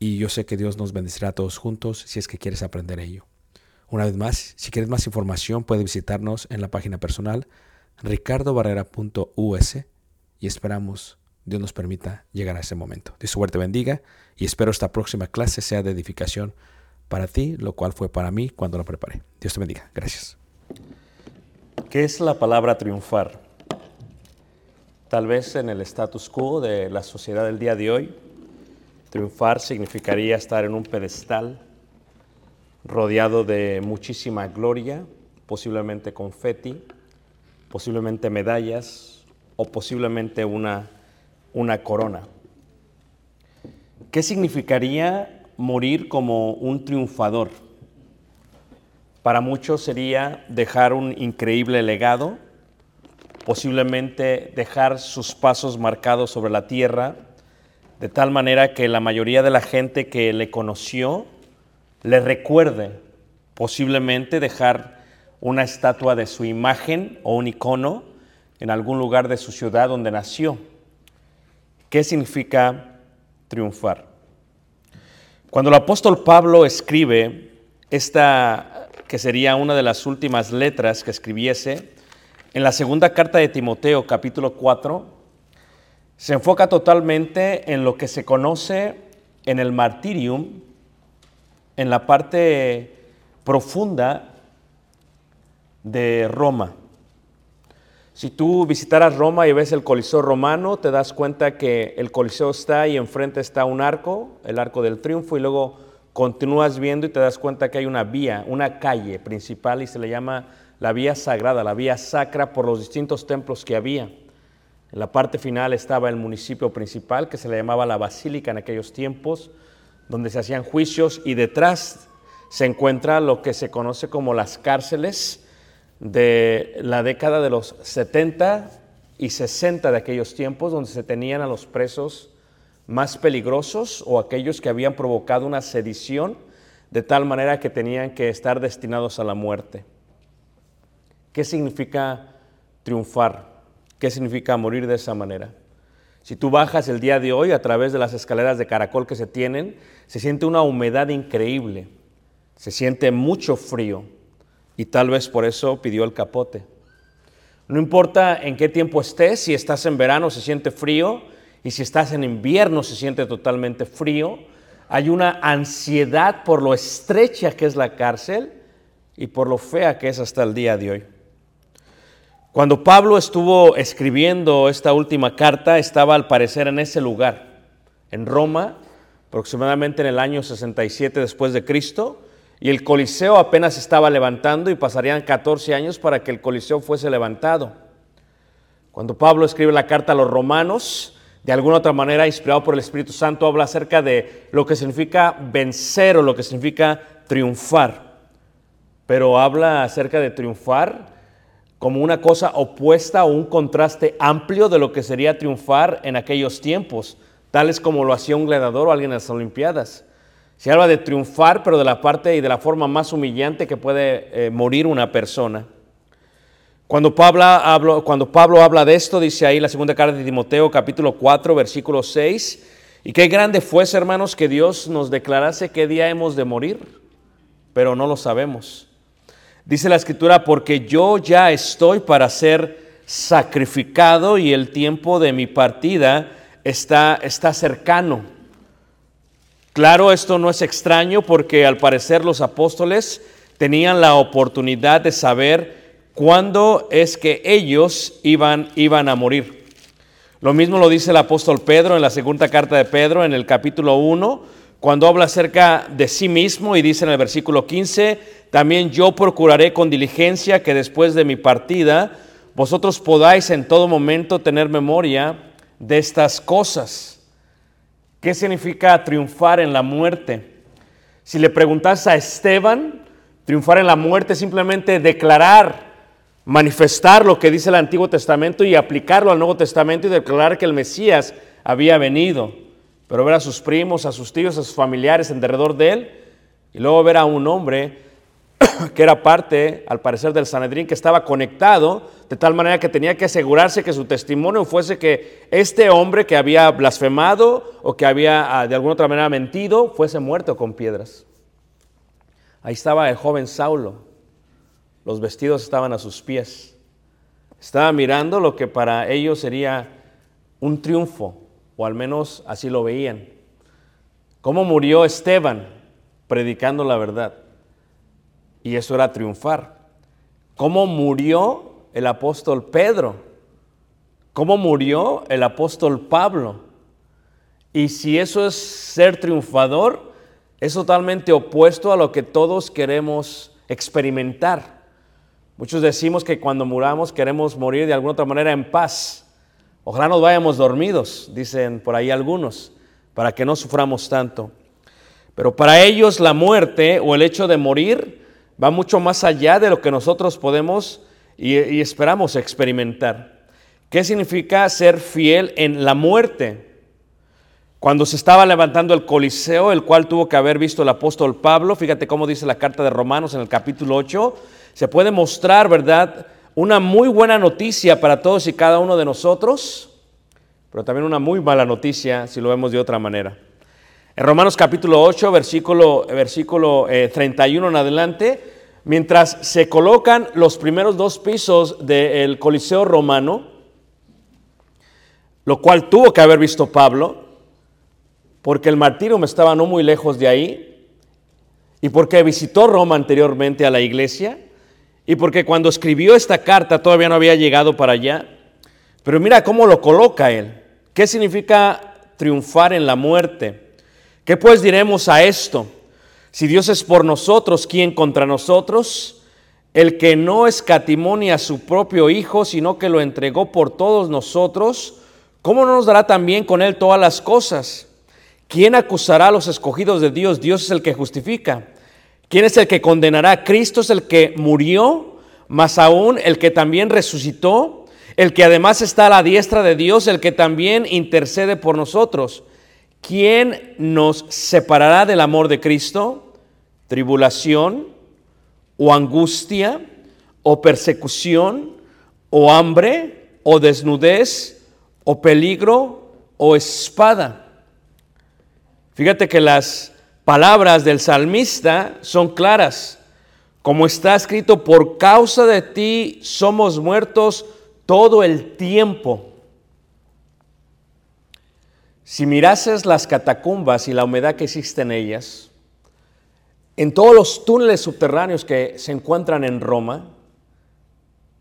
y yo sé que Dios nos bendecirá a todos juntos si es que quieres aprender ello. Una vez más, si quieres más información, puedes visitarnos en la página personal ricardobarrera.us y esperamos Dios nos permita llegar a ese momento. Dios suerte bendiga y espero esta próxima clase sea de edificación para ti, lo cual fue para mí cuando la preparé. Dios te bendiga. Gracias. ¿Qué es la palabra triunfar? Tal vez en el status quo de la sociedad del día de hoy, triunfar significaría estar en un pedestal rodeado de muchísima gloria, posiblemente confeti, posiblemente medallas o posiblemente una, una corona. ¿Qué significaría morir como un triunfador? Para muchos sería dejar un increíble legado, posiblemente dejar sus pasos marcados sobre la tierra, de tal manera que la mayoría de la gente que le conoció le recuerde, posiblemente dejar una estatua de su imagen o un icono en algún lugar de su ciudad donde nació. ¿Qué significa triunfar? Cuando el apóstol Pablo escribe esta, que sería una de las últimas letras que escribiese, en la segunda carta de Timoteo, capítulo 4, se enfoca totalmente en lo que se conoce en el martirium, en la parte profunda de Roma. Si tú visitaras Roma y ves el Coliseo romano, te das cuenta que el Coliseo está y enfrente está un arco, el arco del triunfo, y luego continúas viendo y te das cuenta que hay una vía, una calle principal y se le llama la vía sagrada, la vía sacra por los distintos templos que había. En la parte final estaba el municipio principal que se le llamaba la basílica en aquellos tiempos, donde se hacían juicios y detrás se encuentra lo que se conoce como las cárceles, de la década de los 70 y 60 de aquellos tiempos, donde se tenían a los presos más peligrosos o aquellos que habían provocado una sedición de tal manera que tenían que estar destinados a la muerte. ¿Qué significa triunfar? ¿Qué significa morir de esa manera? Si tú bajas el día de hoy a través de las escaleras de caracol que se tienen, se siente una humedad increíble, se siente mucho frío y tal vez por eso pidió el capote. No importa en qué tiempo estés, si estás en verano se siente frío y si estás en invierno se siente totalmente frío. Hay una ansiedad por lo estrecha que es la cárcel y por lo fea que es hasta el día de hoy. Cuando Pablo estuvo escribiendo esta última carta, estaba al parecer en ese lugar, en Roma, aproximadamente en el año 67 después de Cristo, y el Coliseo apenas estaba levantando y pasarían 14 años para que el Coliseo fuese levantado. Cuando Pablo escribe la carta a los romanos, de alguna otra manera, inspirado por el Espíritu Santo, habla acerca de lo que significa vencer o lo que significa triunfar. Pero habla acerca de triunfar como una cosa opuesta o un contraste amplio de lo que sería triunfar en aquellos tiempos, tales como lo hacía un gladiador o alguien en las Olimpiadas. Se habla de triunfar, pero de la parte y de la forma más humillante que puede eh, morir una persona. Cuando Pablo, habla, de esto, dice ahí la segunda carta de Timoteo, capítulo 4, versículo 6, y qué grande fuese, hermanos, que Dios nos declarase qué día hemos de morir, pero no lo sabemos. Dice la escritura, porque yo ya estoy para ser sacrificado y el tiempo de mi partida está, está cercano. Claro, esto no es extraño porque al parecer los apóstoles tenían la oportunidad de saber cuándo es que ellos iban, iban a morir. Lo mismo lo dice el apóstol Pedro en la segunda carta de Pedro, en el capítulo 1, cuando habla acerca de sí mismo y dice en el versículo 15, también yo procuraré con diligencia que después de mi partida vosotros podáis en todo momento tener memoria de estas cosas. ¿Qué significa triunfar en la muerte? Si le preguntas a Esteban, triunfar en la muerte es simplemente declarar, manifestar lo que dice el Antiguo Testamento y aplicarlo al Nuevo Testamento y declarar que el Mesías había venido. Pero ver a sus primos, a sus tíos, a sus familiares en derredor de él y luego ver a un hombre que era parte, al parecer, del Sanedrín, que estaba conectado, de tal manera que tenía que asegurarse que su testimonio fuese que este hombre que había blasfemado o que había ah, de alguna otra manera mentido, fuese muerto con piedras. Ahí estaba el joven Saulo, los vestidos estaban a sus pies, estaba mirando lo que para ellos sería un triunfo, o al menos así lo veían. ¿Cómo murió Esteban predicando la verdad? Y eso era triunfar. ¿Cómo murió el apóstol Pedro? ¿Cómo murió el apóstol Pablo? Y si eso es ser triunfador, es totalmente opuesto a lo que todos queremos experimentar. Muchos decimos que cuando muramos queremos morir de alguna otra manera en paz. Ojalá nos vayamos dormidos, dicen por ahí algunos, para que no suframos tanto. Pero para ellos la muerte o el hecho de morir va mucho más allá de lo que nosotros podemos y, esperamos experimentar. ¿Qué significa ser fiel en la muerte? Cuando se estaba levantando el Coliseo, el cual tuvo que haber visto el apóstol Pablo, fíjate cómo dice la carta de Romanos en el capítulo 8, se puede mostrar, ¿verdad? Una muy buena noticia para todos y cada uno de nosotros, pero también una muy mala noticia si lo vemos de otra manera. En Romanos capítulo 8, versículo, versículo 31 eh, en adelante, mientras se colocan los primeros dos pisos del Coliseo romano, lo cual tuvo que haber visto Pablo, porque el martirio estaba no muy lejos de ahí, y porque visitó Roma anteriormente a la iglesia, y porque cuando escribió esta carta todavía no había llegado para allá. Pero mira cómo lo coloca él. ¿Qué significa triunfar en la muerte? ¿Qué pues diremos a esto? Si Dios es por nosotros, ¿quién contra nosotros? El que no escatimó a su propio Hijo, sino que lo entregó por todos nosotros, ¿cómo no nos dará también con él todas las cosas? ¿Quién acusará a los escogidos de Dios? Dios es el que justifica. ¿Quién es el que condenará? Cristo es el que murió, más aún el que también resucitó, el que además está a la diestra de Dios, el que también intercede por nosotros. ¿Quién nos separará del amor de Cristo? ¿Tribulación o angustia o persecución o hambre o desnudez o peligro o espada? Fíjate que las palabras del salmista son claras. Como está escrito, por causa de ti somos muertos todo el tiempo. Si mirases las catacumbas y la humedad que existe en ellas, en todos los túneles subterráneos que se encuentran en Roma,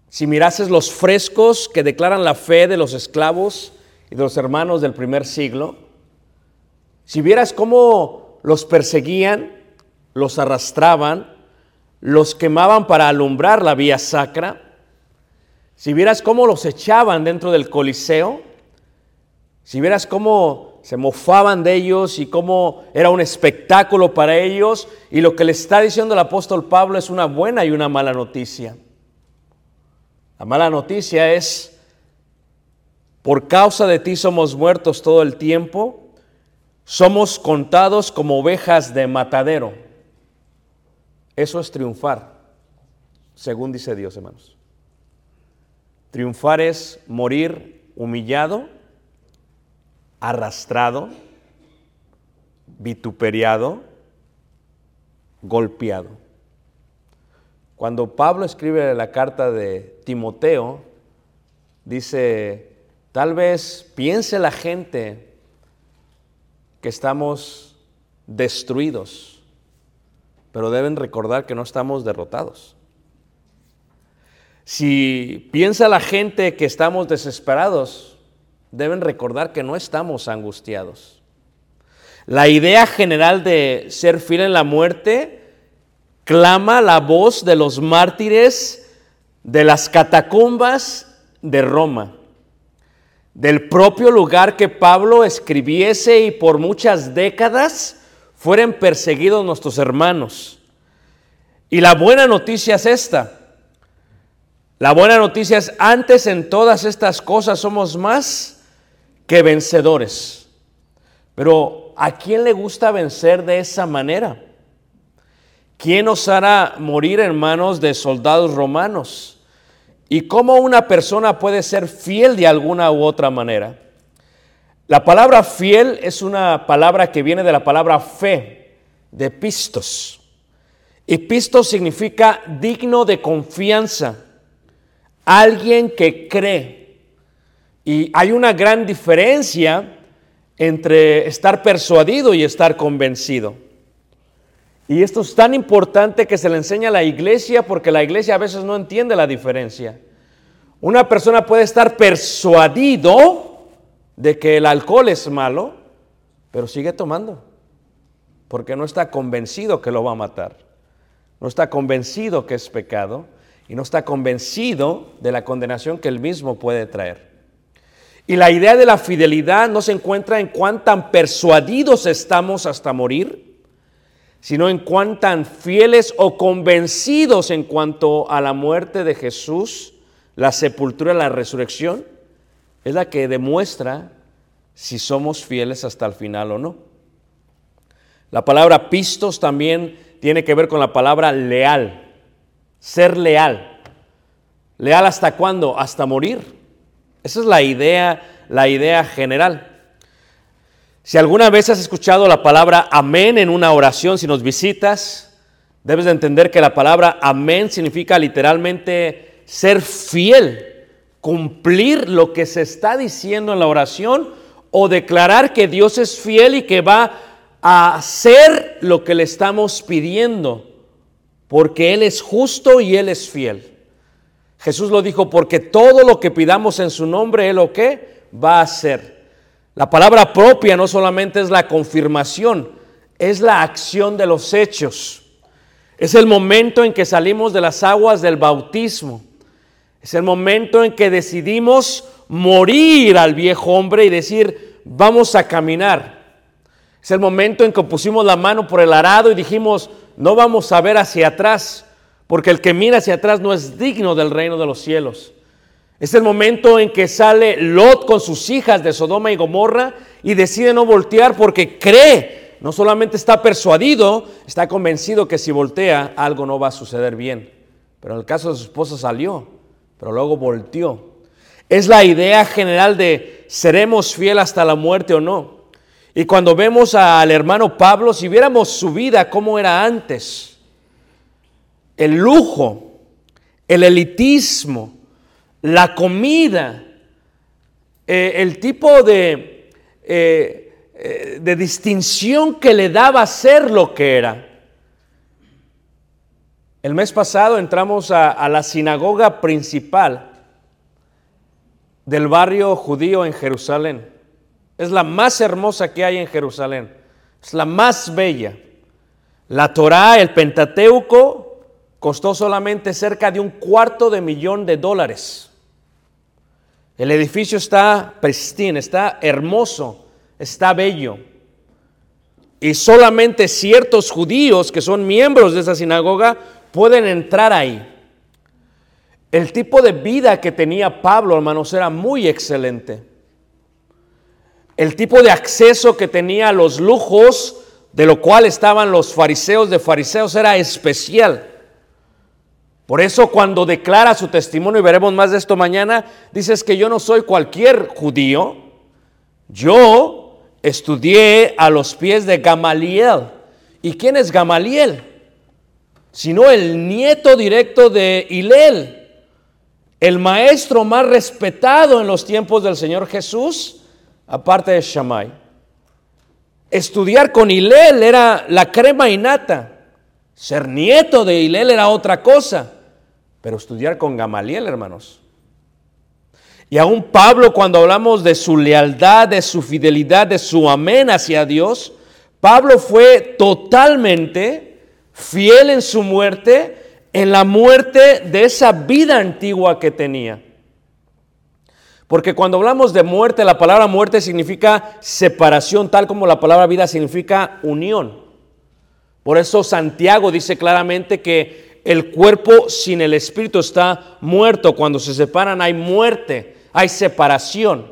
si mirases los frescos que declaran la fe de los esclavos y de los hermanos del primer siglo, si vieras cómo los perseguían, los arrastraban, los quemaban para alumbrar la vía sacra, si vieras cómo los echaban dentro del Coliseo, si vieras cómo se mofaban de ellos y cómo era un espectáculo para ellos, y lo que le está diciendo el apóstol Pablo es una buena y una mala noticia. La mala noticia es, por causa de ti somos muertos todo el tiempo, somos contados como ovejas de matadero. Eso es triunfar, según dice Dios, hermanos. Triunfar es morir humillado arrastrado, vituperiado, golpeado. Cuando Pablo escribe la carta de Timoteo, dice, tal vez piense la gente que estamos destruidos, pero deben recordar que no estamos derrotados. Si piensa la gente que estamos desesperados, deben recordar que no estamos angustiados. La idea general de ser fiel en la muerte clama la voz de los mártires de las catacumbas de Roma, del propio lugar que Pablo escribiese y por muchas décadas fueron perseguidos nuestros hermanos. Y la buena noticia es esta. La buena noticia es, antes en todas estas cosas somos más que vencedores. Pero ¿a quién le gusta vencer de esa manera? ¿Quién os hará morir en manos de soldados romanos? ¿Y cómo una persona puede ser fiel de alguna u otra manera? La palabra fiel es una palabra que viene de la palabra fe, de pistos. Y pistos significa digno de confianza, alguien que cree. Y hay una gran diferencia entre estar persuadido y estar convencido. Y esto es tan importante que se le enseña a la iglesia porque la iglesia a veces no entiende la diferencia. Una persona puede estar persuadido de que el alcohol es malo, pero sigue tomando, porque no está convencido que lo va a matar, no está convencido que es pecado y no está convencido de la condenación que él mismo puede traer. Y la idea de la fidelidad no se encuentra en cuán tan persuadidos estamos hasta morir, sino en cuán tan fieles o convencidos en cuanto a la muerte de Jesús, la sepultura, la resurrección, es la que demuestra si somos fieles hasta el final o no. La palabra pistos también tiene que ver con la palabra leal, ser leal. ¿Leal hasta cuándo? Hasta morir. Esa es la idea, la idea general. Si alguna vez has escuchado la palabra amén en una oración, si nos visitas, debes de entender que la palabra amén significa literalmente ser fiel, cumplir lo que se está diciendo en la oración o declarar que Dios es fiel y que va a hacer lo que le estamos pidiendo, porque Él es justo y Él es fiel. Jesús lo dijo, porque todo lo que pidamos en su nombre, Él lo que va a hacer. La palabra propia no solamente es la confirmación, es la acción de los hechos. Es el momento en que salimos de las aguas del bautismo. Es el momento en que decidimos morir al viejo hombre y decir, vamos a caminar. Es el momento en que pusimos la mano por el arado y dijimos, no vamos a ver hacia atrás, porque el que mira hacia atrás no es digno del reino de los cielos. Es el momento en que sale Lot con sus hijas de Sodoma y Gomorra y decide no voltear porque cree, no solamente está persuadido, está convencido que si voltea algo no va a suceder bien. Pero en el caso de su esposa salió, pero luego volteó. Es la idea general de seremos fiel hasta la muerte o no. Y cuando vemos al hermano Pablo, si viéramos su vida como era antes, el lujo, el elitismo, la comida, eh, el tipo de, eh, eh, de distinción que le daba ser lo que era. El mes pasado entramos a, a la sinagoga principal del barrio judío en Jerusalén. Es la más hermosa que hay en Jerusalén. Es la más bella. La Torá, el Pentateuco, costó solamente cerca de un cuarto de millón de dólares. El edificio está pristine, está hermoso, está bello. Y solamente ciertos judíos que son miembros de esa sinagoga pueden entrar ahí. El tipo de vida que tenía Pablo, hermanos, era muy excelente. El tipo de acceso que tenía a los lujos de lo cual estaban los fariseos de fariseos era especial. Por eso cuando declara su testimonio, y veremos más de esto mañana, dices que yo no soy cualquier judío, yo estudié a los pies de Gamaliel. ¿Y quién es Gamaliel? Sino el nieto directo de Hilel, el maestro más respetado en los tiempos del Señor Jesús, aparte de Shammai. Estudiar con Hilel era la crema innata. Ser nieto de Hilel era otra cosa. Pero estudiar con Gamaliel, hermanos. Y aún Pablo, cuando hablamos de su lealtad, de su fidelidad, de su amén hacia Dios, Pablo fue totalmente fiel en su muerte, en la muerte de esa vida antigua que tenía. Porque cuando hablamos de muerte, la palabra muerte significa separación, tal como la palabra vida significa unión. Por eso Santiago dice claramente que el cuerpo sin el espíritu está muerto. Cuando se separan hay muerte, hay separación.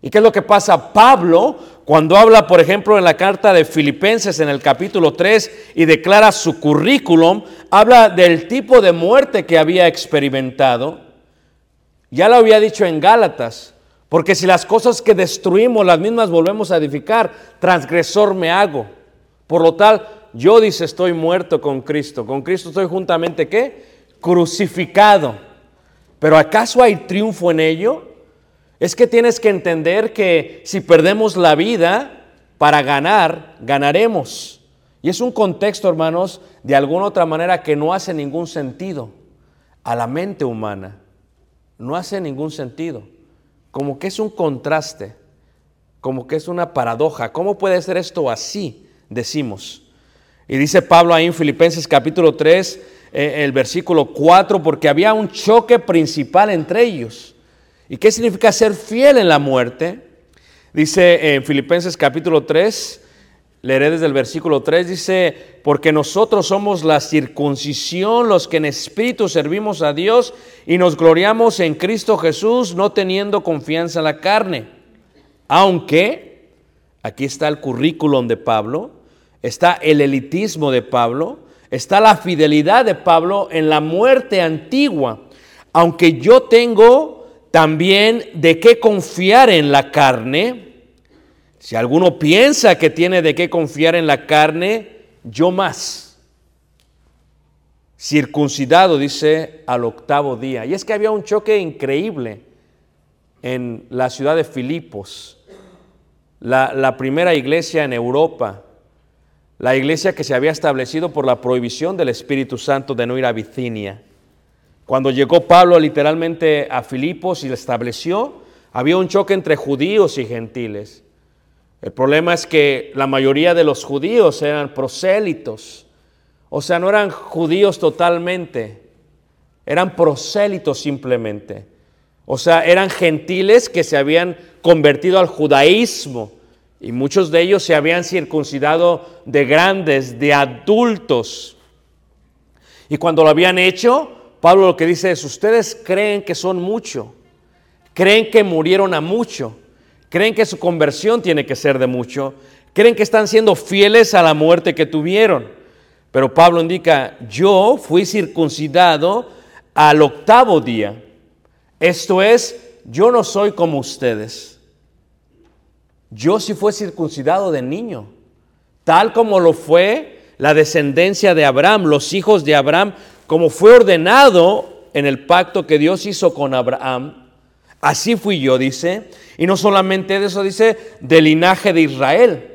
¿Y qué es lo que pasa? Pablo, cuando habla, por ejemplo, en la carta de Filipenses en el capítulo 3 y declara su currículum, habla del tipo de muerte que había experimentado ya lo había dicho en Gálatas, porque si las cosas que destruimos las mismas volvemos a edificar, transgresor me hago. Por lo tal, yo dice, estoy muerto con Cristo. Con Cristo estoy juntamente qué? Crucificado. Pero ¿acaso hay triunfo en ello? Es que tienes que entender que si perdemos la vida para ganar, ganaremos. Y es un contexto, hermanos, de alguna otra manera que no hace ningún sentido a la mente humana no hace ningún sentido. Como que es un contraste, como que es una paradoja. ¿Cómo puede ser esto así? Decimos. Y dice Pablo ahí en Filipenses capítulo 3, eh, el versículo 4, porque había un choque principal entre ellos. ¿Y qué significa ser fiel en la muerte? Dice en Filipenses capítulo 3, Leeré desde el versículo 3, dice, porque nosotros somos la circuncisión, los que en espíritu servimos a Dios y nos gloriamos en Cristo Jesús, no teniendo confianza en la carne. Aunque, aquí está el currículum de Pablo, está el elitismo de Pablo, está la fidelidad de Pablo en la muerte antigua. Aunque yo tengo también de qué confiar en la carne, si alguno piensa que tiene de qué confiar en la carne, yo más. Circuncidado, dice, al octavo día. Y es que había un choque increíble en la ciudad de Filipos. la, la primera iglesia en Europa, la iglesia que se había establecido por la prohibición del Espíritu Santo de no ir a Bicinia. Cuando llegó Pablo literalmente a Filipos y la estableció, había un choque entre judíos y gentiles. El problema es que la mayoría de los judíos eran prosélitos, o sea, no eran judíos totalmente, eran prosélitos simplemente. O sea, eran gentiles que se habían convertido al judaísmo y muchos de ellos se habían circuncidado de grandes, de adultos. Y cuando lo habían hecho, Pablo lo que dice es, ustedes creen que son mucho, creen que murieron a mucho, creen que su conversión tiene que ser de mucho, creen que están siendo fieles a la muerte que tuvieron. Pero Pablo indica, yo fui circuncidado al octavo día. Esto es, yo no soy como ustedes. Yo sí fui circuncidado de niño, tal como lo fue la descendencia de Abraham, los hijos de Abraham, como fue ordenado en el pacto que Dios hizo con Abraham. Así fui yo, dice. Y no solamente de eso, dice, del linaje de Israel.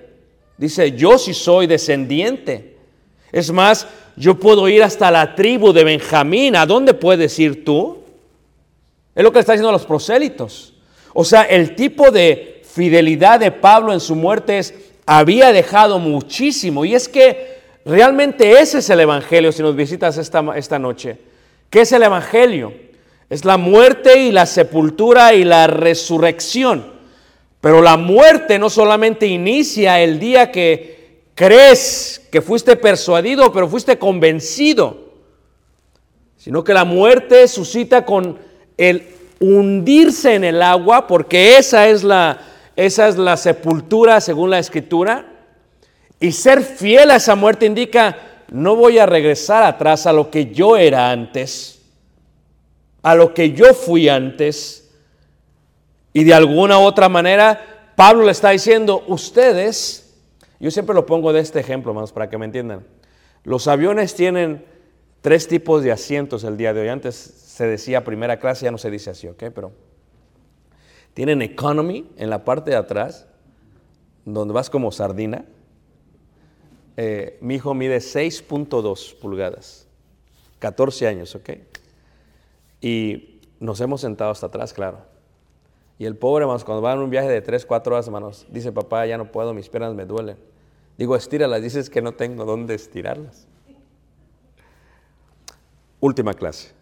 Dice, yo sí soy descendiente. Es más, yo puedo ir hasta la tribu de Benjamín. ¿A dónde puedes ir tú? Es lo que está diciendo a los prosélitos. O sea, el tipo de fidelidad de Pablo en su muerte es, había dejado muchísimo. Y es que realmente ese es el Evangelio, si nos visitas esta, esta noche. ¿Qué es el Evangelio? Es la muerte y la sepultura y la resurrección. Pero la muerte no solamente inicia el día que crees que fuiste persuadido, pero fuiste convencido, sino que la muerte suscita con el hundirse en el agua, porque esa es la, esa es la sepultura según la escritura. Y ser fiel a esa muerte indica, no voy a regresar atrás a lo que yo era antes, a lo que yo fui antes. Y de alguna u otra manera, Pablo le está diciendo, ustedes, yo siempre lo pongo de este ejemplo, hermanos, para que me entiendan. Los aviones tienen tres tipos de asientos el día de hoy. Antes se decía primera clase, ya no se dice así, ¿ok? Pero tienen economy en la parte de atrás, donde vas como sardina. Eh, mi hijo mide 6.2 pulgadas, 14 años, ¿ok? Y nos hemos sentado hasta atrás, claro. Y el pobre, hermanos, cuando va en un viaje de 3, 4 horas, hermanos, dice, papá, ya no puedo, mis piernas me duelen. Digo, estíralas, dices que no tengo dónde estirarlas. Última clase.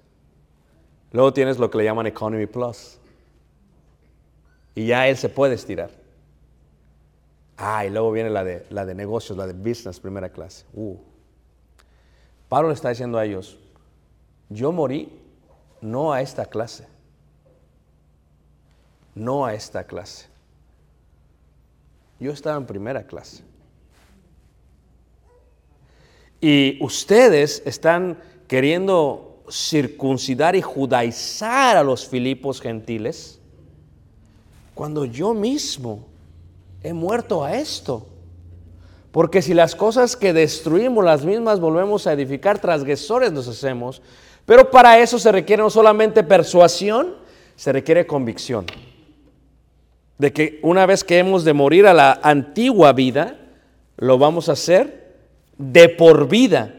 Luego tienes lo que le llaman Economy Plus. Y ya él se puede estirar. Ah, y luego viene la de, la de negocios, la de business, primera clase. Uh. Pablo le está diciendo a ellos, yo morí no a esta clase, no a esta clase. Yo estaba en primera clase. Y ustedes están queriendo circuncidar y judaizar a los filipos gentiles cuando yo mismo he muerto a esto. Porque si las cosas que destruimos las mismas volvemos a edificar, transgresores nos hacemos. Pero para eso se requiere no solamente persuasión, se requiere convicción. De que una vez que hemos de morir a la antigua vida, lo vamos a hacer de por vida,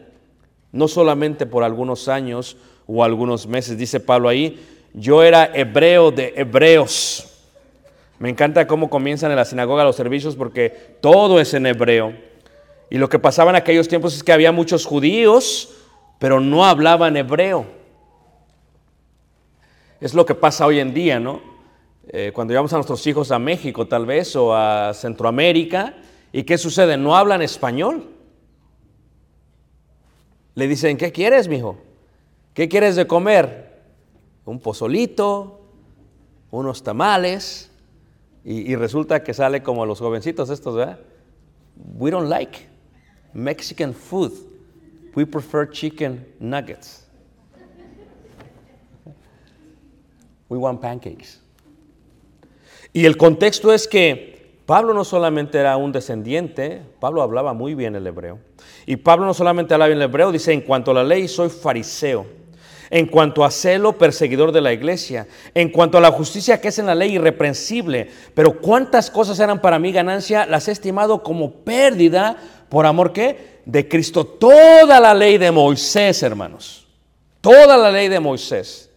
no solamente por algunos años o algunos meses. Dice Pablo ahí, yo era hebreo de hebreos. Me encanta cómo comienzan en la sinagoga los servicios porque todo es en hebreo. Y lo que pasaba en aquellos tiempos es que había muchos judíos, pero no hablaban hebreo. Es lo que pasa hoy en día, ¿no? Eh, cuando llevamos a nuestros hijos a México tal vez o a Centroamérica, ¿y qué sucede? No hablan español. Le dicen, ¿qué quieres, mijo? ¿Qué quieres de comer? Un pozolito, unos tamales. Y, resulta que sale como los jovencitos estos, ¿verdad? We don't like Mexican food. We prefer chicken nuggets. We want pancakes. Y el contexto es que Pablo no solamente era un descendiente, Pablo hablaba muy bien el hebreo. Y Pablo no solamente hablaba bien el hebreo, dice, en cuanto a la ley, soy fariseo. En cuanto a celo perseguidor de la iglesia, en cuanto a la justicia que es en la ley irreprensible. Pero cuántas cosas eran para mí ganancia, las he estimado como pérdida por amor que de Cristo. Toda la ley de Moisés, hermanos, toda la ley de Moisés,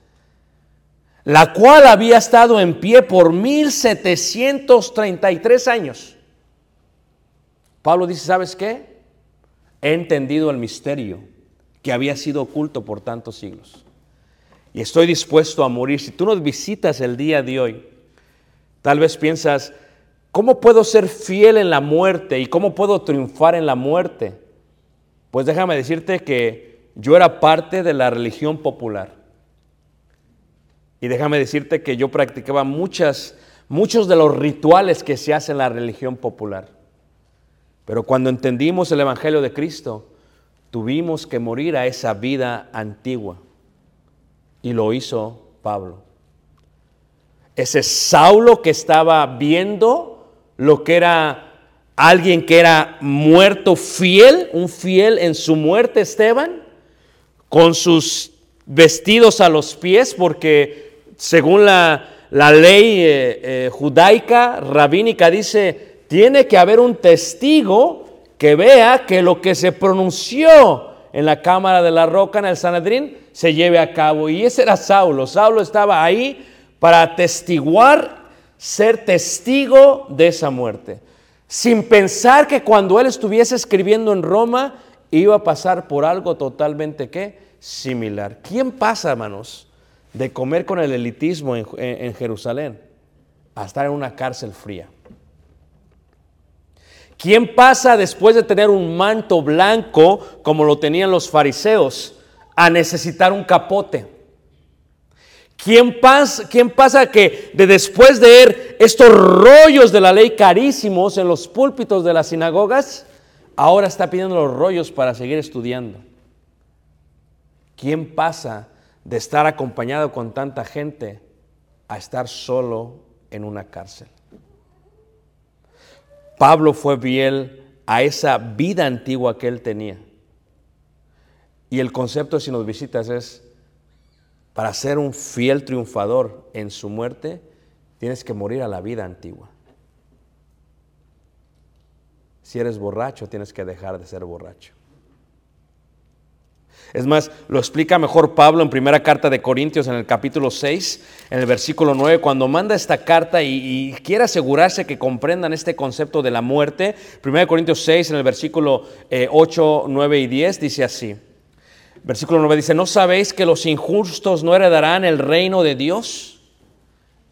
la cual había estado en pie por 1733 años. Pablo dice, ¿sabes qué? He entendido el misterio que había sido oculto por tantos siglos. Y estoy dispuesto a morir. Si tú nos visitas el día de hoy, tal vez piensas, ¿cómo puedo ser fiel en la muerte y cómo puedo triunfar en la muerte? Pues déjame decirte que yo era parte de la religión popular. Y déjame decirte que yo practicaba muchas, muchos de los rituales que se hacen en la religión popular. Pero cuando entendimos el Evangelio de Cristo, tuvimos que morir a esa vida antigua. Y lo hizo Pablo. Ese Saulo que estaba viendo lo que era alguien que era muerto fiel, un fiel en su muerte, Esteban, con sus vestidos a los pies, porque según la, la ley eh, eh, judaica, rabínica, dice, tiene que haber un testigo que vea que lo que se pronunció en la cámara de la roca, en el Sanedrín, se lleve a cabo. Y ese era Saulo. Saulo estaba ahí para atestiguar, ser testigo de esa muerte. Sin pensar que cuando él estuviese escribiendo en Roma, iba a pasar por algo totalmente ¿qué? similar. ¿Quién pasa, hermanos, de comer con el elitismo en, en Jerusalén a estar en una cárcel fría? ¿Quién pasa después de tener un manto blanco, como lo tenían los fariseos, a necesitar un capote? ¿Quién pasa, ¿Quién pasa que de después de ver estos rollos de la ley carísimos en los púlpitos de las sinagogas, ahora está pidiendo los rollos para seguir estudiando? ¿Quién pasa de estar acompañado con tanta gente a estar solo en una cárcel? Pablo fue fiel a esa vida antigua que él tenía. Y el concepto, si nos visitas, es, para ser un fiel triunfador en su muerte, tienes que morir a la vida antigua. Si eres borracho, tienes que dejar de ser borracho. Es más, lo explica mejor Pablo en primera carta de Corintios en el capítulo 6, en el versículo 9, cuando manda esta carta y, quiere asegurarse que comprendan este concepto de la muerte. Primera Corintios 6, en el versículo 8, eh, 9 y 10, dice así. Versículo 9 dice, ¿no sabéis que los injustos no heredarán el reino de Dios?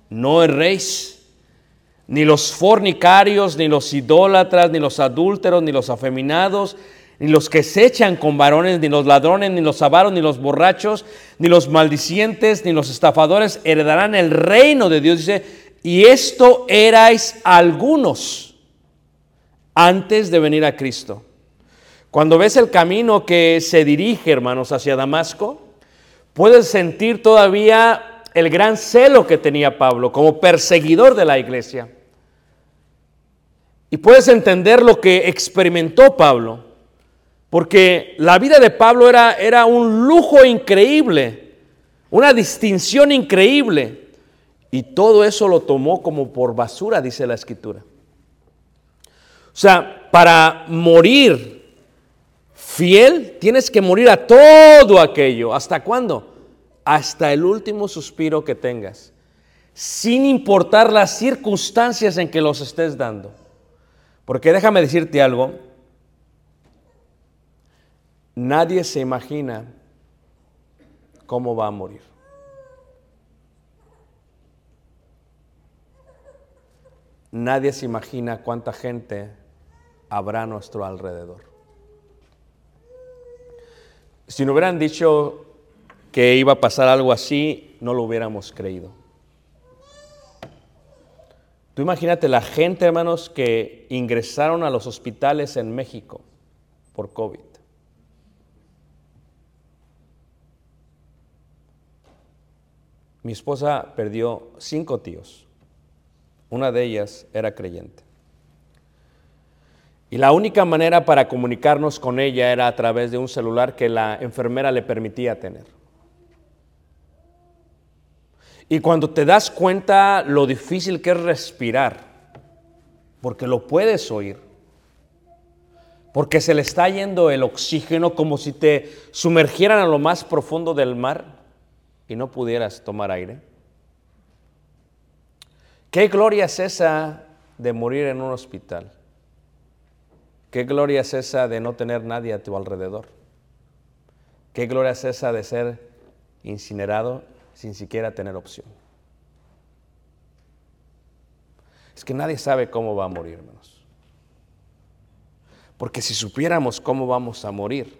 No erréis. Ni los fornicarios, ni los idólatras, ni los adúlteros, ni los afeminados, ni los que se echan con varones, ni los ladrones, ni los avaros, ni los borrachos, ni los maldicientes, ni los estafadores heredarán el reino de Dios. Dice, y esto erais algunos antes de venir a Cristo. Cuando ves el camino que se dirige, hermanos, hacia Damasco, puedes sentir todavía el gran celo que tenía Pablo como perseguidor de la iglesia. Y puedes entender lo que experimentó Pablo. Porque la vida de Pablo era, era un lujo increíble, una distinción increíble. Y todo eso lo tomó como por basura, dice la escritura. O sea, para morir fiel, tienes que morir a todo aquello. ¿Hasta cuándo? Hasta el último suspiro que tengas. Sin importar las circunstancias en que los estés dando. Porque déjame decirte algo, Nadie se imagina cómo va a morir. Nadie se imagina cuánta gente habrá a nuestro alrededor. Si no hubieran dicho que iba a pasar algo así, no lo hubiéramos creído. Tú imagínate la gente, hermanos, que ingresaron a los hospitales en México por COVID. Mi esposa perdió cinco tíos. Una de ellas era creyente. Y la única manera para comunicarnos con ella era a través de un celular que la enfermera le permitía tener. Y cuando te das cuenta lo difícil que es respirar, porque lo puedes oír, porque se le está yendo el oxígeno como si te sumergieran a lo más profundo del mar y no pudieras tomar aire. ¿Qué gloria es esa de morir en un hospital? ¿Qué gloria es esa de no tener nadie a tu alrededor? ¿Qué gloria es esa de ser incinerado sin siquiera tener opción? Es que nadie sabe cómo va a morir, hermanos. Porque si supiéramos cómo vamos a morir,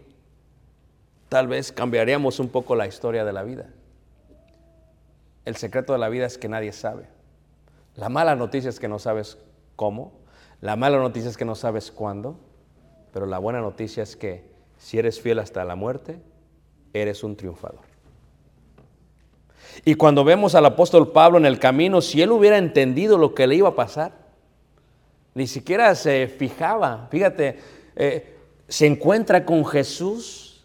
tal vez cambiaríamos un poco la historia de la vida. El secreto de la vida es que nadie sabe. La mala noticia es que no sabes cómo. La mala noticia es que no sabes cuándo. Pero la buena noticia es que si eres fiel hasta la muerte, eres un triunfador. Y cuando vemos al apóstol Pablo en el camino, si él hubiera entendido lo que le iba a pasar, ni siquiera se fijaba. Fíjate, eh, se encuentra con Jesús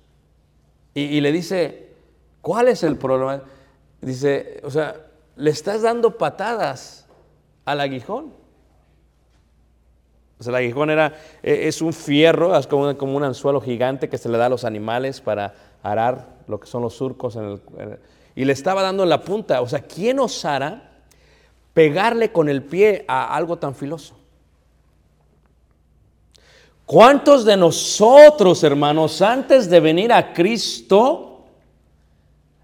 y, y le dice, ¿cuál es el problema? Dice, o sea, le estás dando patadas al aguijón. O sea, el aguijón era, eh, es un fierro, es como, como un anzuelo gigante que se le da a los animales para arar lo que son los surcos. En el- y le estaba dando en la punta. O sea, ¿quién osara pegarle con el pie a algo tan filoso? ¿Cuántos de nosotros, hermanos, antes de venir a Cristo,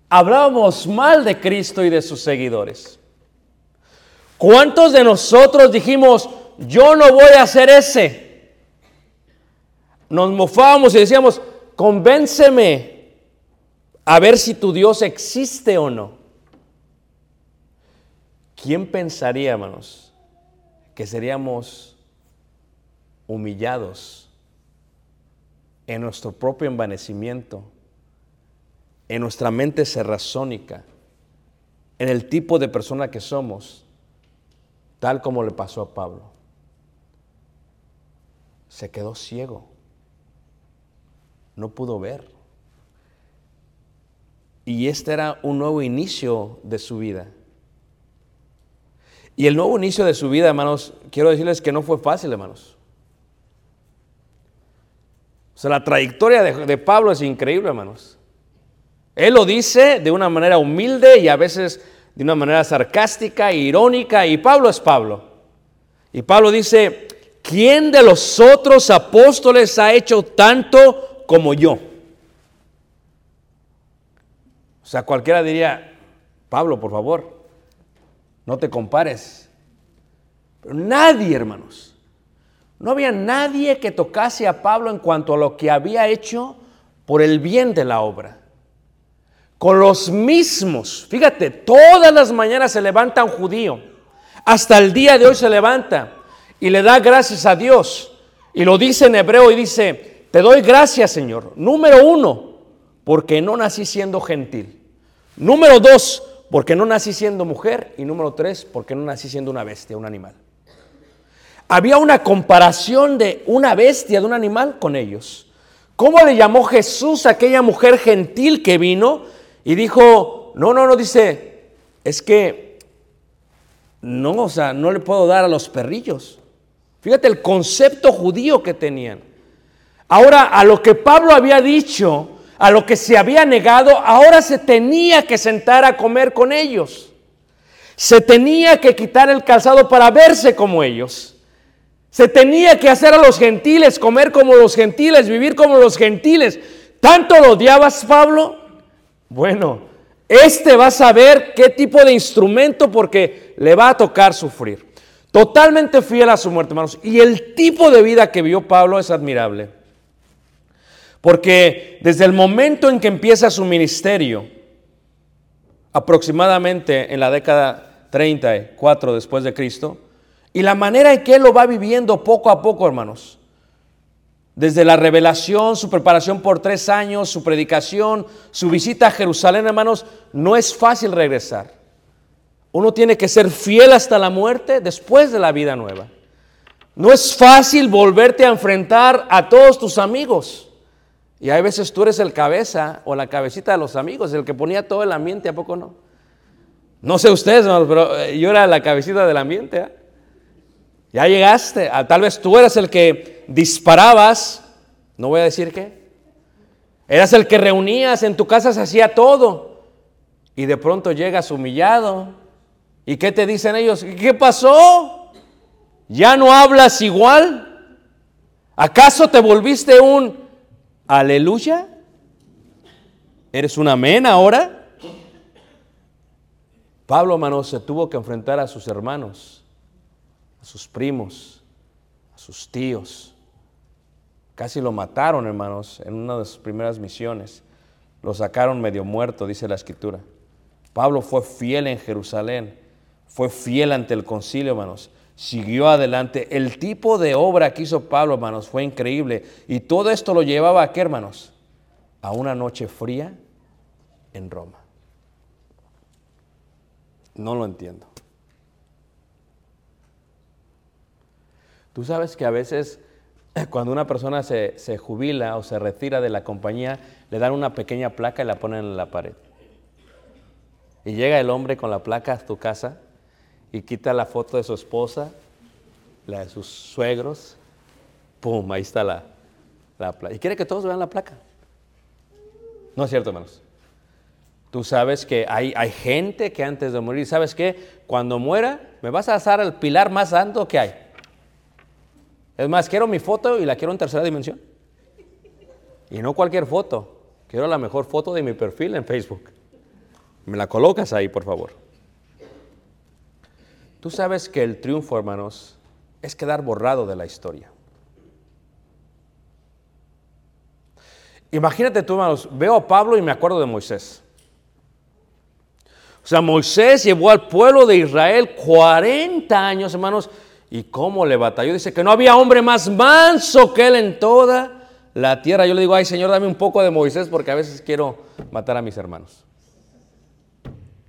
hablábamos mal de Cristo y de sus seguidores? ¿Cuántos de nosotros dijimos, yo no voy a hacer ese? Nos mofábamos y decíamos, convénceme a ver si tu Dios existe o no. ¿Quién pensaría, hermanos, que seríamos humillados en nuestro propio envanecimiento, en nuestra mente serrazónica, en el tipo de persona que somos, tal como le pasó a Pablo? Se quedó ciego, no pudo ver. Y este era un nuevo inicio de su vida. Y el nuevo inicio de su vida, hermanos, quiero decirles que no fue fácil, hermanos. O sea, la trayectoria de, de Pablo es increíble, hermanos. Él lo dice de una manera humilde y a veces de una manera sarcástica irónica. Y Pablo es Pablo. Y Pablo dice, ¿quién de los otros apóstoles ha hecho tanto como yo? O sea, cualquiera diría, Pablo, por favor, no te compares. Pero nadie, hermanos, no había nadie que tocase a Pablo en cuanto a lo que había hecho por el bien de la obra. Con los mismos, fíjate, todas las mañanas se levanta un judío, hasta el día de hoy se levanta y le da gracias a Dios. Y lo dice en hebreo y dice, te doy gracias Señor. Número uno, porque no nací siendo gentil. Número dos, porque no nací siendo mujer. Y número tres, porque no nací siendo una bestia, un animal. Había una comparación de una bestia, de un animal con ellos. ¿Cómo le llamó Jesús a aquella mujer gentil que vino y dijo, no, no, no, dice, es que no, o sea, no le puedo dar a los perrillos. Fíjate el concepto judío que tenían. Ahora, a lo que Pablo había dicho, a lo que se había negado, ahora se tenía que sentar a comer con ellos. Se tenía que quitar el calzado para verse como ellos. Se tenía que hacer a los gentiles comer como los gentiles, vivir como los gentiles. ¿Tanto lo odiabas, Pablo? Bueno, este va a saber qué tipo de instrumento porque le va a tocar sufrir. Totalmente fiel a su muerte, hermanos. Y el tipo de vida que vio Pablo es admirable. Porque desde el momento en que empieza su ministerio, aproximadamente en la década 34 después de Cristo, y la manera en que él lo va viviendo poco a poco, hermanos. Desde la revelación, su preparación por tres años, su predicación, su visita a Jerusalén, hermanos, no es fácil regresar. Uno tiene que ser fiel hasta la muerte después de la vida nueva. No es fácil volverte a enfrentar a todos tus amigos. Y hay veces tú eres el cabeza o la cabecita de los amigos, el que ponía todo el ambiente, ¿a poco no? No sé ustedes, pero eh, yo era la cabecita del ambiente. ¿eh? Ya llegaste. Ah, Tal vez tú eras el que disparabas. No voy a decir qué. Eras el que reunías, en tu casa se hacía todo. Y de pronto llegas humillado. ¿Y qué te dicen ellos? ¿Qué pasó? ¿Ya no hablas igual? ¿Acaso te volviste un aleluya? ¿Eres un amén ahora? Pablo, hermanos, se tuvo que enfrentar a sus hermanos, a sus primos, a sus tíos. Casi lo mataron, hermanos, en una de sus primeras misiones. Lo sacaron medio muerto, dice la escritura. Pablo fue fiel en Jerusalén, fue fiel ante el concilio, hermanos. Siguió adelante. El tipo de obra que hizo Pablo, hermanos, fue increíble. Y todo esto lo llevaba a qué, hermanos? A una noche fría en Roma. No lo entiendo. Tú sabes que a veces cuando una persona se, jubila o se retira de la compañía, le dan una pequeña placa y la ponen en la pared. Y llega el hombre con la placa a tu casa y quita la foto de su esposa, la de sus suegros, ¡pum! Ahí está la, la placa. Y quiere que todos vean la placa. No es cierto, hermanos. Tú sabes que hay, hay, gente que antes de morir, ¿sabes qué? Cuando muera, me vas a asar el pilar más alto que hay. Es más, quiero mi foto y la quiero en tercera dimensión. Y no cualquier foto. Quiero la mejor foto de mi perfil en Facebook. Me la colocas ahí, por favor. Tú sabes que el triunfo, hermanos, es quedar borrado de la historia. Imagínate tú, hermanos, veo a Pablo y me acuerdo de Moisés. O sea, Moisés llevó al pueblo de Israel 40 años, hermanos, y cómo le batalló. Dice que no había hombre más manso que él en toda la tierra. Yo le digo, ay Señor, dame un poco de Moisés porque a veces quiero matar a mis hermanos.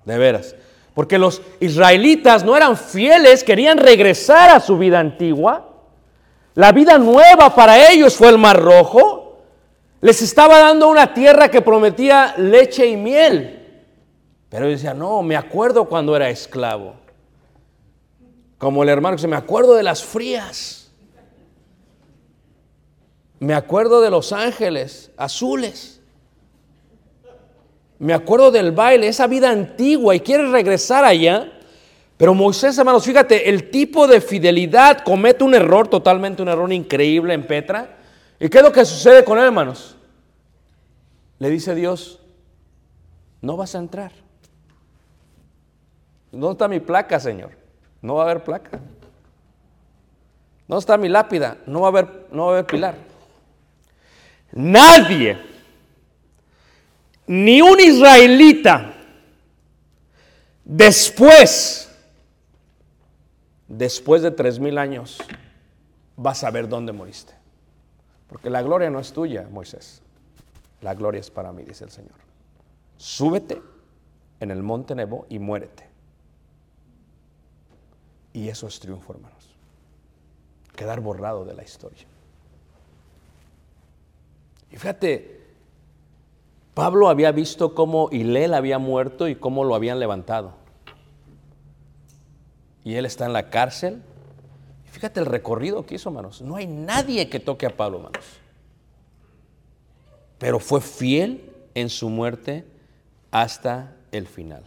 De veras. Porque los israelitas no eran fieles, querían regresar a su vida antigua. La vida nueva para ellos fue el mar rojo. Les estaba dando una tierra que prometía leche y miel. Pero decía, no, me acuerdo cuando era esclavo. Como el hermano que dice, me acuerdo de las frías. Me acuerdo de los ángeles azules. Me acuerdo del baile, esa vida antigua y quiere regresar allá. Pero Moisés, hermanos, fíjate, el tipo de fidelidad comete un error, totalmente un error increíble en Petra. ¿Y qué es lo que sucede con él, hermanos? Le dice Dios, no vas a entrar. ¿Dónde está mi placa, Señor? No va a haber placa. ¿Dónde está mi lápida? No va a haber, no va a haber pilar. Nadie, ni un israelita, después, después de tres mil años, va a saber dónde moriste. Porque la gloria no es tuya, Moisés. La gloria es para mí, dice el Señor. Súbete en el monte Nebo y muérete. Y eso es triunfo, hermanos. Quedar borrado de la historia. Y fíjate, Pablo había visto cómo Hilel había muerto y cómo lo habían levantado. Y él está en la cárcel. Y fíjate el recorrido que hizo, hermanos. No hay nadie que toque a Pablo, hermanos. Pero fue fiel en su muerte hasta el final.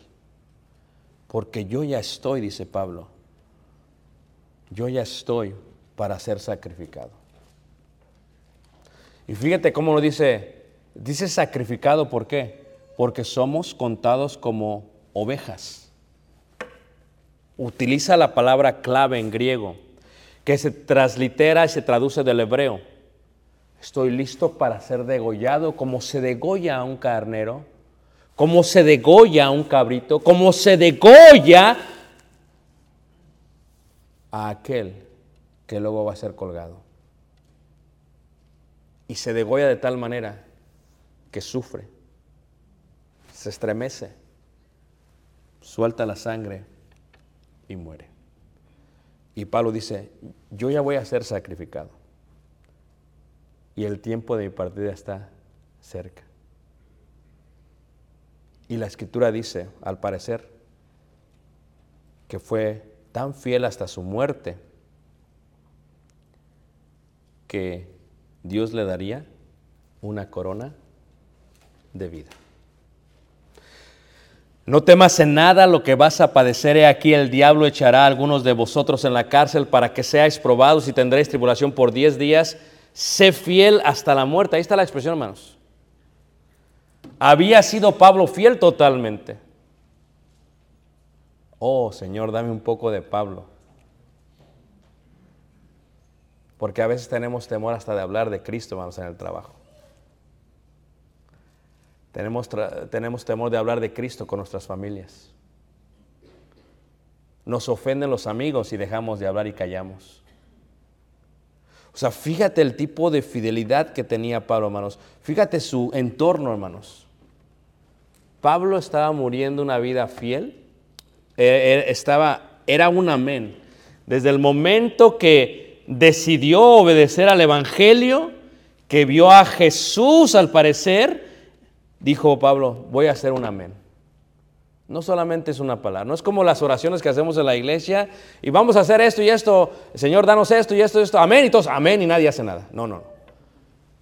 Porque yo ya estoy, dice Pablo, yo ya estoy para ser sacrificado. Y fíjate cómo lo dice, dice sacrificado, ¿por qué? Porque somos contados como ovejas. Utiliza la palabra clave en griego, que se translitera y se traduce del hebreo. Estoy listo para ser degollado como se degolla a un carnero, como se degolla a un cabrito, como se degolla a aquel que luego va a ser colgado. Y se degolla de tal manera que sufre, se estremece, suelta la sangre y muere. Y Pablo dice, yo ya voy a ser sacrificado. Y el tiempo de mi partida está cerca. Y la escritura dice, al parecer, que fue tan fiel hasta su muerte que Dios le daría una corona de vida. No temas en nada lo que vas a padecer. He aquí el diablo echará a algunos de vosotros en la cárcel para que seáis probados y tendréis tribulación por diez días. Sé fiel hasta la muerte. Ahí está la expresión, hermanos. Había sido Pablo fiel totalmente. Oh, Señor, dame un poco de Pablo. Porque a veces tenemos temor hasta de hablar de Cristo, hermanos, en el trabajo. Tenemos, tenemos temor de hablar de Cristo con nuestras familias. Nos ofenden los amigos y dejamos de hablar y callamos. O sea, fíjate el tipo de fidelidad que tenía Pablo, hermanos. Fíjate su entorno, hermanos. Pablo estaba muriendo una vida fiel. Estaba, era un amén. Desde el momento que decidió obedecer al Evangelio, que vio a Jesús al parecer, dijo Pablo, voy a hacer un amén. No solamente es una palabra, no es como las oraciones que hacemos en la iglesia y vamos a hacer esto y esto, Señor, danos esto y esto y esto, amén y todos, amén y nadie hace nada. No. no.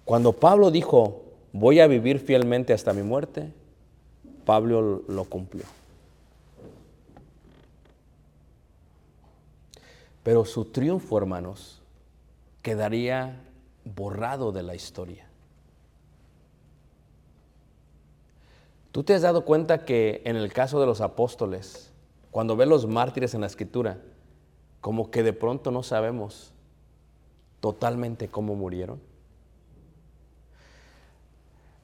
Cuando Pablo dijo, voy a vivir fielmente hasta mi muerte, Pablo lo cumplió. Pero su triunfo, hermanos, quedaría borrado de la historia. ¿Tú te has dado cuenta que en el caso de los apóstoles, cuando ves los mártires en la escritura, como que de pronto no sabemos totalmente cómo murieron?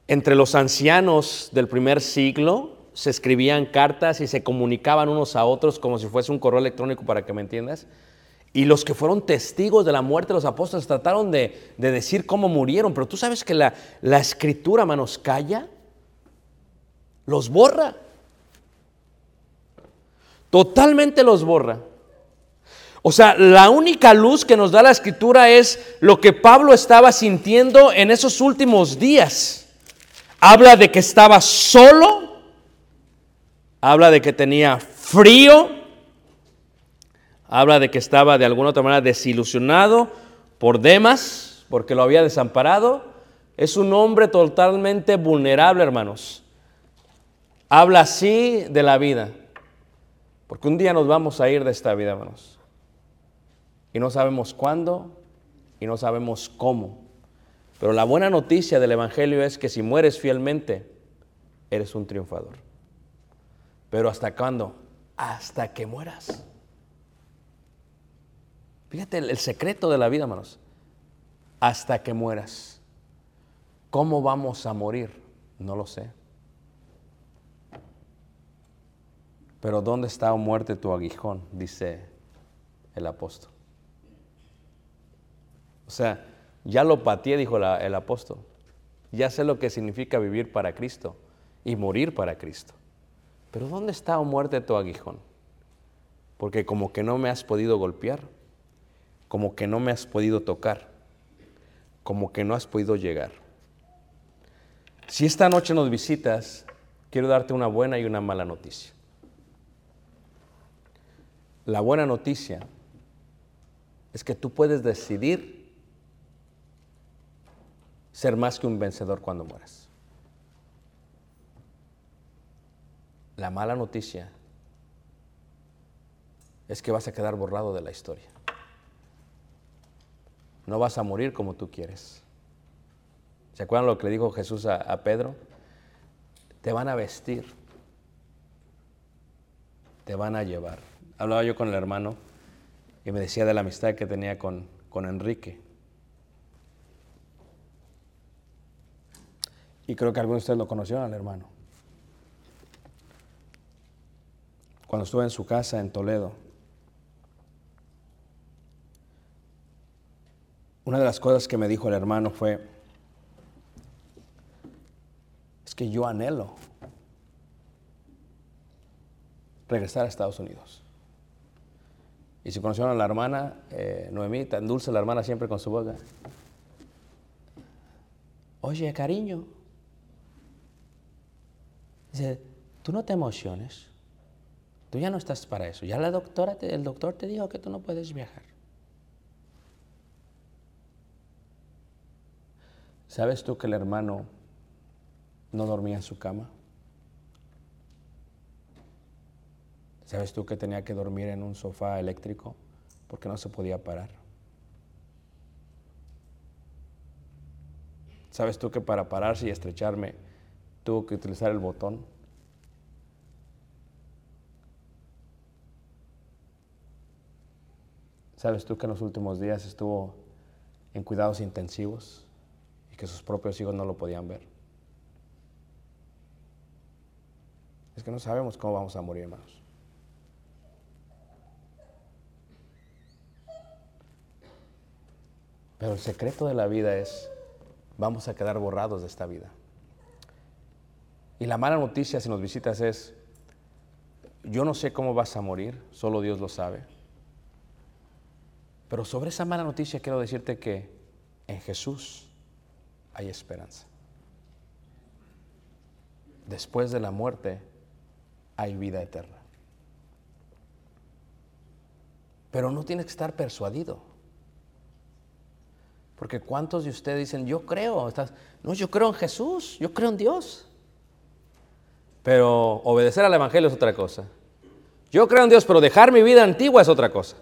Entre los ancianos del primer siglo se escribían cartas y se comunicaban unos a otros como si fuese un correo electrónico para que me entiendas. Y los que fueron testigos de la muerte de los apóstoles trataron de, de decir cómo murieron, pero tú sabes que la, la escritura, manos, calla, los borra. Totalmente los borra. O sea, la única luz que nos da la escritura es lo que Pablo estaba sintiendo en esos últimos días. Habla de que estaba solo, habla de que tenía frío, habla de que estaba de alguna otra manera desilusionado por Demas, porque lo había desamparado. Es un hombre totalmente vulnerable, hermanos. Habla así de la vida, porque un día nos vamos a ir de esta vida, hermanos. Y no sabemos cuándo y no sabemos cómo. Pero la buena noticia del Evangelio es que si mueres fielmente, eres un triunfador. Pero ¿hasta cuándo? Hasta que mueras. Fíjate el, secreto de la vida, hermanos. Hasta que mueras. ¿Cómo vamos a morir? No lo sé. Pero ¿dónde está o muerte tu aguijón? Dice el apóstol. O sea, ya lo pateé, dijo el apóstol. Ya sé lo que significa vivir para Cristo y morir para Cristo. Pero ¿dónde está o muerte tu aguijón? Porque como que no me has podido golpear, como que no me has podido tocar, como que no has podido llegar. Si esta noche nos visitas, quiero darte una buena y una mala noticia. La buena noticia es que tú puedes decidir ser más que un vencedor cuando mueras. La mala noticia es que vas a quedar borrado de la historia. No vas a morir como tú quieres. ¿Se acuerdan lo que le dijo Jesús a, Pedro? Te van a vestir, te van a llevar. Hablaba yo con el hermano y me decía de la amistad que tenía con, con Enrique. Y creo que algunos de ustedes lo conocieron al hermano. Cuando estuve en su casa en Toledo, una de las cosas que me dijo el hermano fue, es que yo anhelo regresar a Estados Unidos. Y si conocieron a la hermana, eh, Noemí, tan dulce la hermana siempre con su boca. Oye, cariño. Dice, tú no te emociones. Tú ya no estás para eso. Ya la doctora, te- el doctor te dijo que tú no puedes viajar. ¿Sabes tú que el hermano no dormía en su cama? ¿Sabes tú que tenía que dormir en un sofá eléctrico porque no se podía parar? ¿Sabes tú que para pararse y estrecharme tuvo que utilizar el botón? ¿Sabes tú que en los últimos días estuvo en cuidados intensivos y que sus propios hijos no lo podían ver? Es que no sabemos cómo vamos a morir, hermanos. Pero el secreto de la vida es, vamos a quedar borrados de esta vida. Y la mala noticia si nos visitas es, yo no sé cómo vas a morir, solo Dios lo sabe. Pero sobre esa mala noticia quiero decirte que en Jesús hay esperanza. Después de la muerte hay vida eterna. Pero no tienes que estar persuadido. Porque ¿cuántos de ustedes dicen, yo creo? No, yo creo en Jesús, yo creo en Dios. Pero obedecer al Evangelio es otra cosa. Yo creo en Dios, pero dejar mi vida antigua es otra cosa.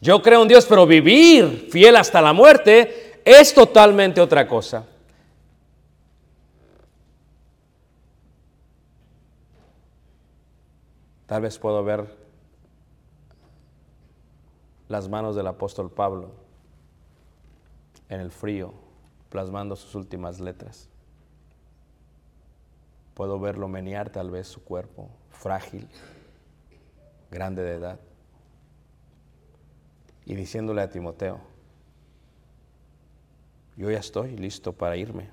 Yo creo en Dios, pero vivir fiel hasta la muerte es totalmente otra cosa. Tal vez puedo ver las manos del apóstol Pablo en el frío, plasmando sus últimas letras. Puedo verlo menear tal vez su cuerpo, frágil, grande de edad, y diciéndole a Timoteo, yo ya estoy listo para irme,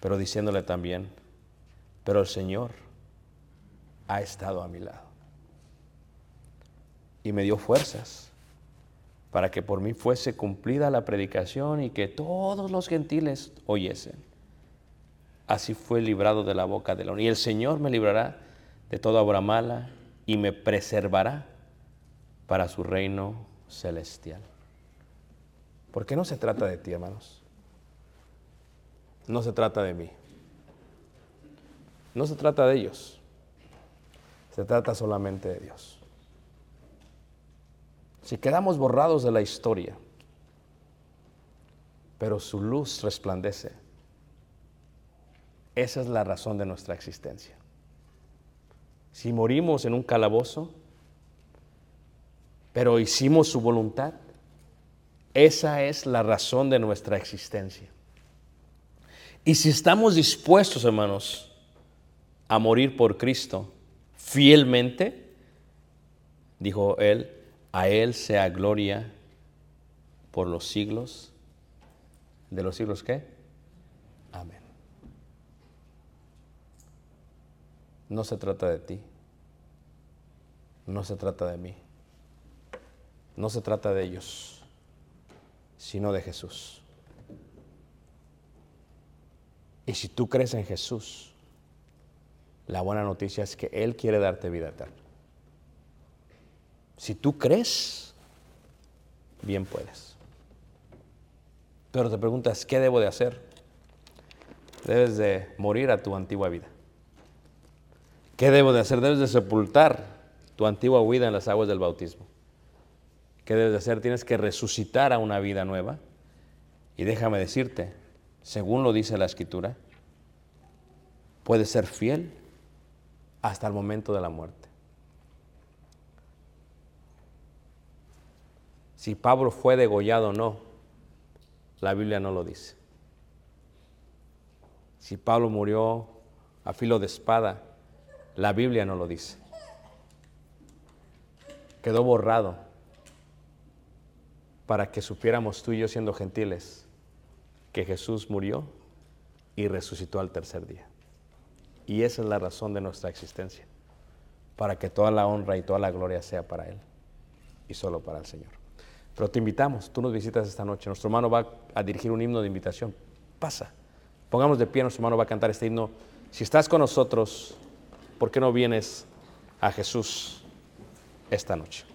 pero diciéndole también, pero el Señor ha estado a mi lado y me dio fuerzas para que por mí fuese cumplida la predicación y que todos los gentiles oyesen. Así fue librado de la boca del león. Y el Señor me librará de toda obra mala y me preservará para su reino celestial. Porque no se trata de ti, hermanos. No se trata de mí. No se trata de ellos. Se trata solamente de Dios. Si quedamos borrados de la historia, pero su luz resplandece, esa es la razón de nuestra existencia. Si morimos en un calabozo, pero hicimos su voluntad, esa es la razón de nuestra existencia. Y si estamos dispuestos, hermanos, a morir por Cristo fielmente, dijo él, a Él sea gloria por los siglos. ¿De los siglos qué? Amén. No se trata de ti. No se trata de mí. No se trata de ellos, sino de Jesús. Y si tú crees en Jesús, la buena noticia es que Él quiere darte vida eterna. Si tú crees, bien puedes. Pero te preguntas, ¿qué debo de hacer? Debes de morir a tu antigua vida. ¿Qué debo de hacer? Debes de sepultar tu antigua vida en las aguas del bautismo. ¿Qué debes de hacer? Tienes que resucitar a una vida nueva. Y déjame decirte, según lo dice la escritura, puedes ser fiel hasta el momento de la muerte. Si Pablo fue degollado o no, la Biblia no lo dice. Si Pablo murió a filo de espada, la Biblia no lo dice. Quedó borrado para que supiéramos tú y yo siendo gentiles que Jesús murió y resucitó al tercer día. Y esa es la razón de nuestra existencia, para que toda la honra y toda la gloria sea para Él y solo para el Señor. Pero te invitamos, tú nos visitas esta noche. Nuestro hermano va a dirigir un himno de invitación. Pasa. Pongamos de pie, nuestro hermano va a cantar este himno. Si estás con nosotros ¿por qué no vienes a Jesús esta noche?